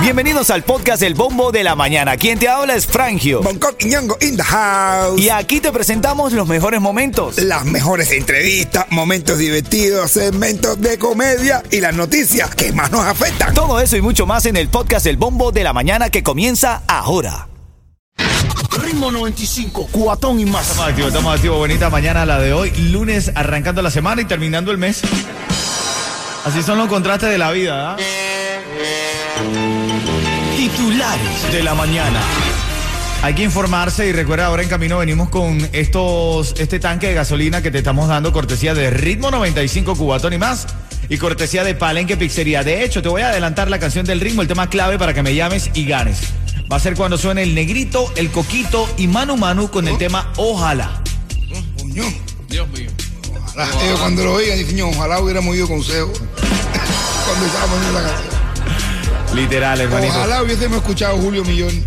Bienvenidos al podcast El Bombo de la Mañana. Quien te habla es Frangio. Bangkok y Ñongo in the house. Y aquí te presentamos los mejores momentos. Las mejores entrevistas, momentos divertidos, segmentos de comedia y las noticias que más nos afectan. Todo eso y mucho más en el podcast El Bombo de la Mañana que comienza ahora. Ritmo 95, cuatón y más. Estamos activos, estamos activos. Bonita mañana la de hoy. Lunes arrancando la semana y terminando el mes. Así son los contrastes de la vida, ¿ah? Titulares de la mañana. Hay que informarse y recuerda, ahora en camino venimos con estos, este tanque de gasolina que te estamos dando cortesía de Ritmo 95 Cubatón y más. Y cortesía de Palenque Pizzería. De hecho, te voy a adelantar la canción del ritmo, el tema clave para que me llames y ganes. Va a ser cuando suene el negrito, el coquito y Manu Manu con el tema Ojalá. Coño. Dios mío. Ojalá. Ellos cuando lo oigan dicen, "Ño, ojalá hubiéramos ido consejo. cuando estábamos en la canción. Literal, hermanito. Ojalá hubiésemos escuchado Julio Millón.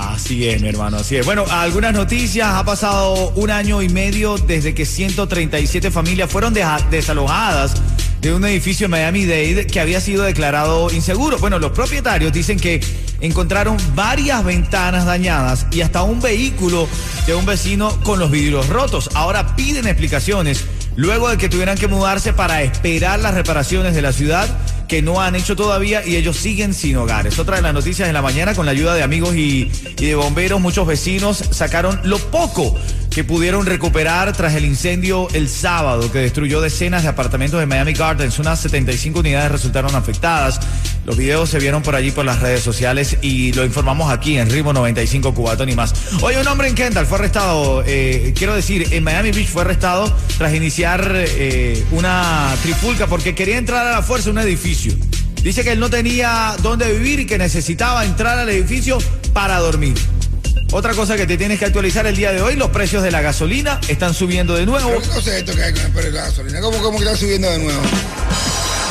Así es, mi hermano, así es. Bueno, algunas noticias. Ha pasado un año y medio desde que 137 familias fueron desalojadas de un edificio en Miami-Dade que había sido declarado inseguro. Bueno, los propietarios dicen que encontraron varias ventanas dañadas y hasta un vehículo de un vecino con los vidrios rotos. Ahora piden explicaciones luego de que tuvieran que mudarse para esperar las reparaciones de la ciudad que no han hecho todavía y ellos siguen sin hogares. Otra de las noticias de la mañana con la ayuda de amigos y, y de bomberos, muchos vecinos sacaron lo poco que pudieron recuperar tras el incendio el sábado que destruyó decenas de apartamentos de Miami Gardens. Unas 75 unidades resultaron afectadas. Los videos se vieron por allí por las redes sociales y lo informamos aquí en Ritmo 95 Cubatón y más. Hoy un hombre en Kendall fue arrestado, eh, quiero decir, en Miami Beach fue arrestado tras iniciar eh, una trifulca porque quería entrar a la fuerza a un edificio. Dice que él no tenía dónde vivir y que necesitaba entrar al edificio para dormir. Otra cosa que te tienes que actualizar el día de hoy, los precios de la gasolina están subiendo de nuevo. ¿Pero qué cosa es esto que hay con el precio de la gasolina? ¿Cómo, cómo que está subiendo de nuevo?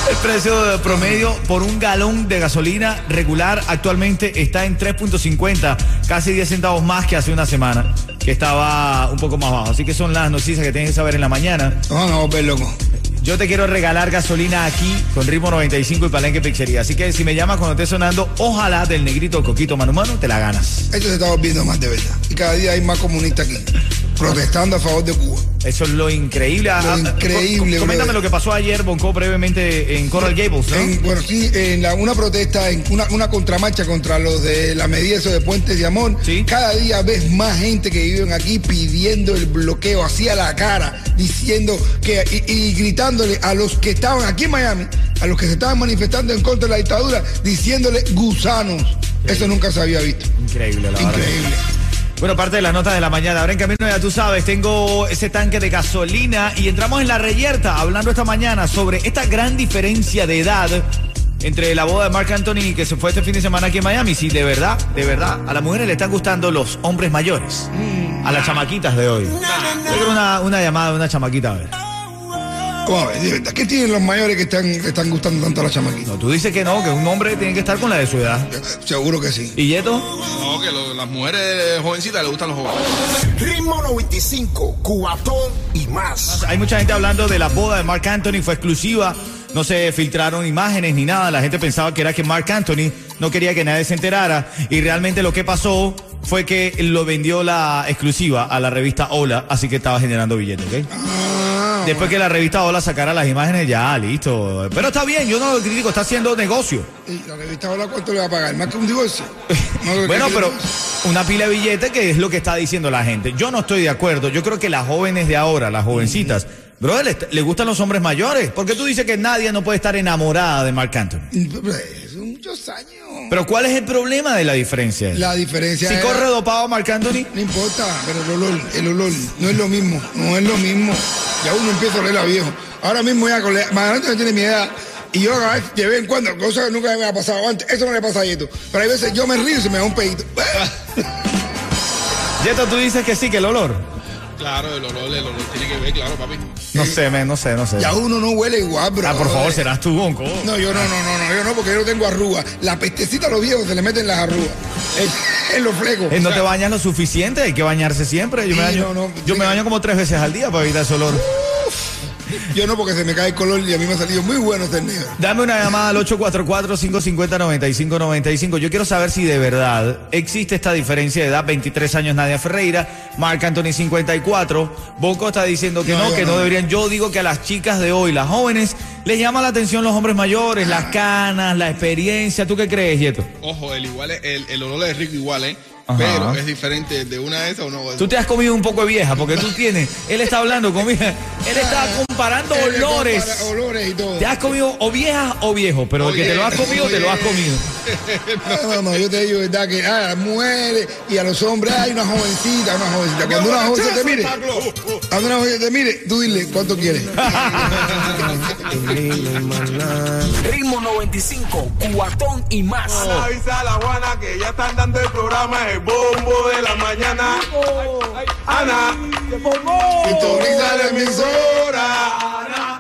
El precio promedio por un galón de gasolina regular actualmente está en 3.50, casi 10 centavos más que hace una semana, que estaba un poco más bajo. Así que son las noticias que tienes que saber en la mañana. No, no, ver loco. Yo te quiero regalar gasolina aquí con Ritmo 95 y Palenque Pizzería. Así que si me llamas cuando esté sonando, ojalá del negrito Coquito Manu Manu, te la ganas. Esto se está volviendo más de verdad. Y cada día hay más comunistas aquí, protestando a favor de Cuba. Eso es lo increíble. Lo Ah, increíble, com- Coméntame lo que pasó ayer, Bonco, brevemente en Coral Gables, ¿no? En- bueno, sí, en la- una protesta, en una, una contramarcha contra los de la medida de Puentes de Amor. Sí. Cada día ves más gente que viven aquí pidiendo el bloqueo hacia la cara, diciendo que y, y gritándole a los que estaban aquí en Miami, a los que se estaban manifestando en contra de la dictadura, diciéndole gusanos. Eso nunca se había visto. Increíble, la verdad. Bueno, parte de las notas de la mañana. Ahora en camino, ya tú sabes, tengo ese tanque de gasolina y entramos en la reyerta hablando esta mañana sobre esta gran diferencia de edad entre la boda de Mark Anthony que se fue este fin de semana aquí en Miami. Sí, de verdad, de verdad, a las mujeres le están gustando los hombres mayores. A las chamaquitas de hoy. Yo quiero una, una llamada de una chamaquita, a ver. ¿Cómo verdad, ¿Qué tienen los mayores que están, que están gustando tanto a la chamaquita? No, tú dices que no, que un hombre tiene que estar con la de su edad. Seguro que sí. ¿Y Yeto? No, que lo- las mujeres jovencitas le gustan los jóvenes. Ritmo 95, cuatón y más. Hay mucha gente hablando de la boda de Mark Anthony, fue exclusiva, no se filtraron imágenes ni nada, la gente pensaba que era que Mark Anthony no quería que nadie se enterara y realmente lo que pasó fue que lo vendió la exclusiva a la revista Hola, así que estaba generando billetes, ¿ok? Después que la revista Hola sacara las imágenes, ya, listo. Pero está bien, yo no lo critico, está haciendo negocio. ¿Y la revista ahora cuánto le va a pagar? ¿Más que un divorcio? No, Bueno, pero una pila de billetes que es lo que está diciendo la gente. Yo no estoy de acuerdo. Yo creo que las jóvenes de ahora, las jovencitas, brother, le, gustan los hombres mayores. Porque tú dices que nadie no puede estar enamorada de Marc Anthony. Muchos años. Pero ¿cuál es el problema de la diferencia? La diferencia si es- corre dopado Marc Anthony, No importa, pero el olor, el olor, no es lo mismo, no es lo mismo. Ya uno empieza a oler a viejo. Ahora mismo ya con la, adelante no tiene mi edad. Y yo de vez en cuando, cosa que nunca me ha pasado antes, eso no le pasa a Yeto. Pero hay veces yo me río y se me da un pedito. Yeto, tú dices que sí, que el olor. Claro, el olor, el olor tiene que ver, claro, papi. No sé, men, no sé, no sé. Ya uno no huele igual, bro. Ah, por favor, serás tú, Bonco. No, yo no, no, no, no, yo no, porque yo no tengo arrugas. La pestecita a los viejos se le meten las arrugas. En, en los flecos. Eh, no O te bañas lo suficiente, hay que bañarse siempre. Yo, me, baño, no, no, yo me baño como tres veces al día para evitar ese olor. Yo no, porque se me cae el color y a mí me ha salido muy bueno ser negro. Dame una llamada al 844-550-9595. Yo quiero saber si de verdad existe esta diferencia de edad. 23 años Nadia Ferreira, Marc Anthony 54. Boco está diciendo que no, que no. no. deberían. Yo digo que a las chicas de hoy, las jóvenes, les llama la atención los hombres mayores, las canas, la experiencia. ¿Tú qué crees, Yeto? Ojo, el igual es- el, el olor es rico igual, ¿eh? Ajá. Pero es diferente de una de esas de esas. Tú te has comido un poco de vieja, porque tú tienes. Él está hablando con vieja. Él está comparando Él le olores. compara Olores y todo. Te has comido o viejas o viejo, pero el que te lo has comido, te lo has comido. No, no, no, yo te digo verdad que a las mujeres y a los hombres hay una jovencita, una jovencita. Cuando una joven te mire, cuando una joven te mire, tú dile cuánto quieres. Ritmo 95, cuatón y más. Avisa a la Juana que ya están dando el programa El Bombo de la Mañana. Ana, sintoniza la emisora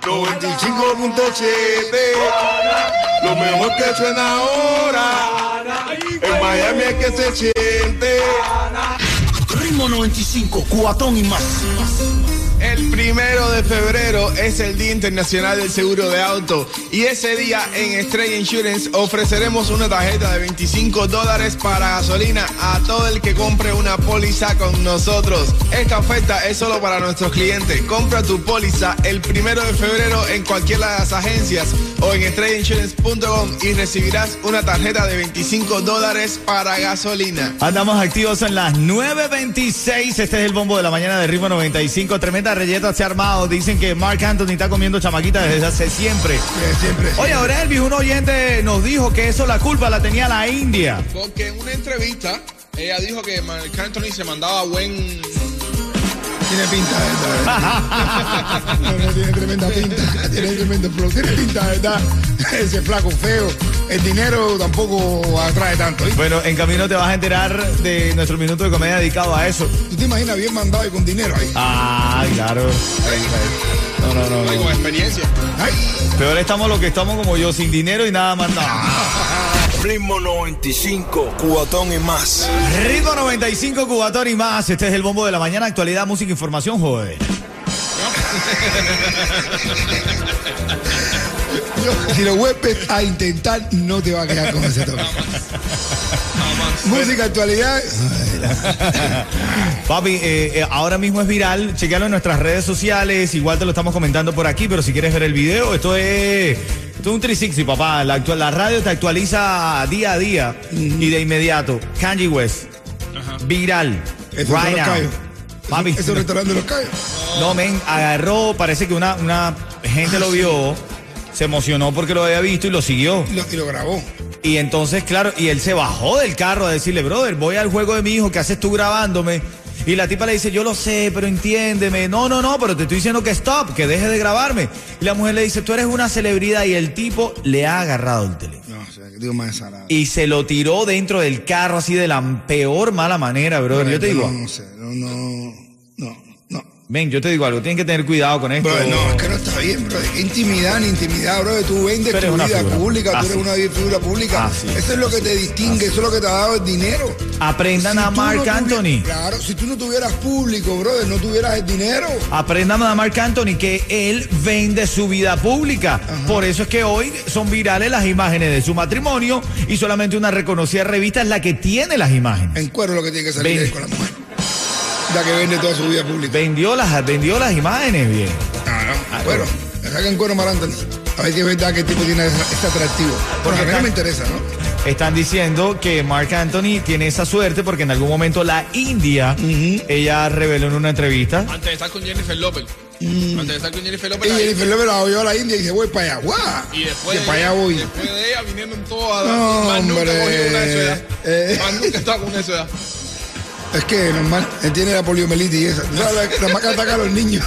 95.7. Lo mejor que suena ahora. En Miami es que se siente. Ritmo 95, cuatón y más. El primero de febrero es el Día Internacional del Seguro de Auto y ese día en Estrella Insurance ofreceremos una tarjeta de 25 dólares para gasolina a todo el que compre una póliza con nosotros. Esta oferta es solo para nuestros clientes. Compra tu póliza el primero de febrero en cualquiera de las agencias o en estrellainsurance.com y recibirás una tarjeta de 25 dólares para gasolina. Andamos activos en las 9.26. Este es el bombo de la mañana de Ritmo 95. Tremenda reyeta se ha armado. Dicen que Mark Anthony está comiendo chamaquita desde hace siempre. Eh, Siempre. Oye, ahora Elvis, un oyente nos dijo que eso la culpa la tenía la India. Porque en una entrevista ella dijo que Marc Anthony se mandaba buen Tiene pinta, ¿verdad? No, no, tiene tremenda pinta. Tiene tremendo flow. Tiene pinta, ¿verdad? Ese flaco feo. El dinero tampoco atrae tanto. Bueno, en camino te vas a enterar de nuestro minuto de comedia dedicado a eso. ¿Tú te imaginas bien mandado y con dinero ahí? Ah, claro. No, no, no. No. con experiencia. Ay, Peor estamos los que estamos como yo, sin dinero y nada más. No. Ritmo 95, cuatón y más. Ritmo 95, Cubatón y más. Este es el bombo de la mañana. Actualidad, música, información, joder. si lo vuelves a intentar, no te va a quedar con ese toque. Música, actualidad. Papi, eh, eh, ahora mismo es viral. Chequealo en nuestras redes sociales. Igual te lo estamos comentando por aquí, pero si quieres ver el video, esto es. Esto es un 360, papá. La, actual- la radio te actualiza día a día y de inmediato. Kanye West. Viral. Eso right now. callos. Papi, Eso es restaurante de los callos. no, men, agarró, parece que una, una gente lo vio, se emocionó porque lo había visto y lo siguió. Y lo, y lo grabó. Y entonces, claro, y él se bajó del carro a decirle, brother, voy al juego de mi hijo, ¿qué haces tú grabándome? Y la tipa le dice, yo lo sé, pero entiéndeme. No, no, no, pero te estoy diciendo que stop, que deje de grabarme. Y la mujer le dice, tú eres una celebridad y el tipo le ha agarrado el teléfono. No, o sea, digo más. Y se lo tiró dentro del carro así de la peor mala manera, brother. Yo te digo, No, no sé, no, no. Ven, yo te digo algo, tienen que tener cuidado con esto. Bro, no, es que no está bien, bro. ¿Qué intimidad ni intimidad, bro? Tú vendes eres tu vida figura. pública, Ah, tú eres sí. una figura pública. Ah, sí. Eso es lo que te distingue, eso es lo que te ha dado el dinero. Aprendan a Mark no Anthony. Claro, si tú no tuvieras público, brother, no tuvieras el dinero. Aprendan a Mark Anthony que él vende su vida pública. Por eso es que hoy son virales las imágenes de su matrimonio y solamente una reconocida revista es la que tiene las imágenes. En cuero lo que tiene que salir Ven. es con la mujer. La que vende toda su vida pública. Vendió las, vendió las imágenes bien. Ah, no, bueno, le sacan cuero Anthony. A ver si es verdad que el tipo tiene ese atractivo. Porque a mí no me interesa, ¿no? Están diciendo que Mark Anthony tiene esa suerte porque en algún momento la India, ella reveló en una entrevista. Antes de estar con Jennifer López. Antes de estar con Jennifer López. Y Jennifer López la oyó a la India y dice, voy para allá. ¡Guau! Y después, de para allá ella, voy. después de ella vinieron todas. No, más nunca cogió una de su edad. Eh. Más nunca estaba con una de su edad. Es que normal, él tiene la poliomielitis y esa. ¿Tú sabes la, la más que ataca a los niños?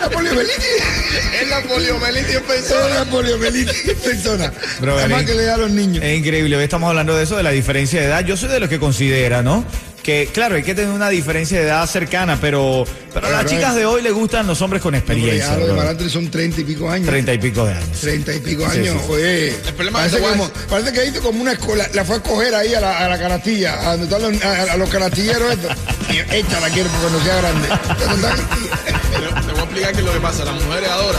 la poliomielitis. Es la poliomielitis en Es persona. la poliomielitis en persona. Bro, la más que le da a los niños. Es increíble, hoy estamos hablando de eso, de la diferencia de edad. Yo soy de los que considera, ¿no? Que claro, hay que tener una diferencia de edad cercana, pero, pero a las Pero, chicas de hoy le gustan los hombres con experiencia. ya lo de son treinta y pico años. Treinta y pico de años. Treinta y pico Sí, años, sí, sí. oye. El problema parece, es que como, parece que hizo como una escuela, la fue a coger ahí a la, a la canastilla, a donde están los, a, a los canastilleros estos. Y esta la quiero porque no sea grande. te voy a explicar qué es lo que pasa. Las mujeres ahora,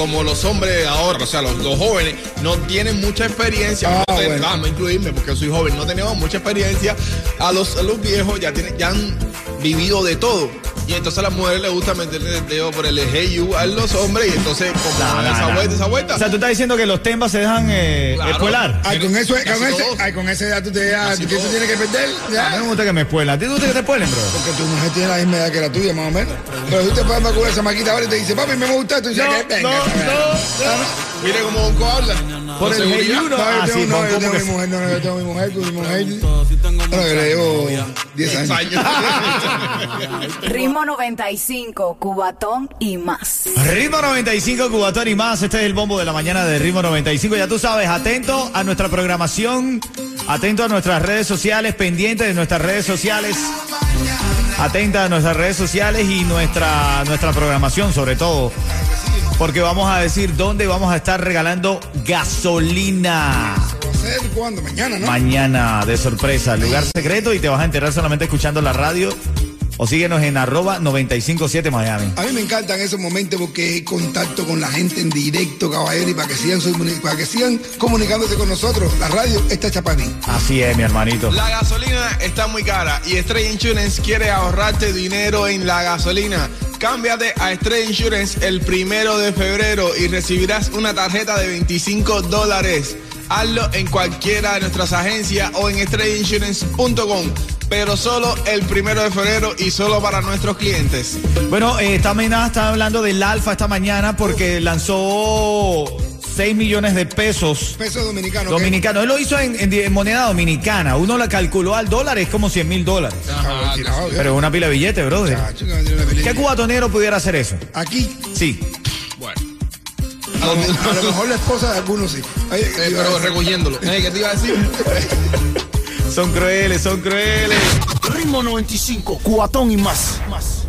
como los hombres ahora, o sea, los, los jóvenes, no tienen mucha experiencia. Ah, no bueno. Incluirme porque soy joven, no tenemos mucha experiencia. A los, a los viejos ya, tienen, ya han vivido de todo. Y entonces a las mujeres les gusta meterle el dedo por el hey you a los hombres y entonces como No, no, esa no. vuelta, esa vuelta. O sea, tú estás diciendo que los tembas se dejan eh, Claro. espuelar. Ay, con eso, con ese, ay, con esa edad tú te ya, ¿qué todos. tienes que perder? A mí Ya. me gusta que me espuelan. ¿A ti te gusta que te espuelen, bro? Porque tu mujer tiene la misma edad que la tuya, más o menos. Pero tú te puedes vacunar esa maquita ahora y te dice, papi, me gusta. Tú dices, No, "Que venga, no, venga". no, Ah, Mire cómo Bonco habla. Por el hey seguridad. you, no. No, Ah, yo tengo, no, yo tengo mi mujer, no, yo tengo mi mujer, mi mujer. Yo le llevo 10 Diez años. años. Ritmo 95, Cubatón y más. Ritmo 95, Cubatón y más. Este es el bombo de la mañana de Ritmo 95. Ya tú sabes, atento a nuestra programación, atento a nuestras redes sociales, pendiente de nuestras redes sociales. Atenta a nuestras redes sociales y nuestra, nuestra programación sobre todo. Porque vamos a decir dónde vamos a estar regalando gasolina. ¿Va a ser cuándo? Mañana, ¿no? Mañana de sorpresa, lugar secreto y te vas a enterar solamente escuchando la radio o síguenos en arroba 957 Miami. A mí me encantan esos momentos porque hay contacto con la gente en directo, caballero, y para que sigan, para que sigan comunicándose con nosotros. La radio está hecha para mí. Así es, mi hermanito. La gasolina está muy cara y Stray Insurance quiere ahorrarte dinero en la gasolina. Cámbiate a Stray Insurance el primero de febrero y recibirás una tarjeta de 25 dólares. Hazlo en cualquiera de nuestras agencias o en strayinsurance.com, pero solo el primero de febrero y solo para nuestros clientes. Bueno, eh, esta mañana está hablando del Alfa esta mañana porque lanzó 6 millones de pesos Peso dominicano. ¿ok? dominicanos. Él lo hizo en, en- en moneda dominicana. Uno la calculó al dólar, es como 100 mil dólares. ¿eh? Pero es una pila de billete, brother. Chacho, ¿Qué cubatonero pudiera hacer eso? Aquí, Sí. Bueno, a lo, a lo mejor la esposa de algunos sí. Eh, pero recogiéndolo. Eh, ¿Qué te iba a decir? Son crueles, son crueles. Ritmo 95, cuatón y más. más.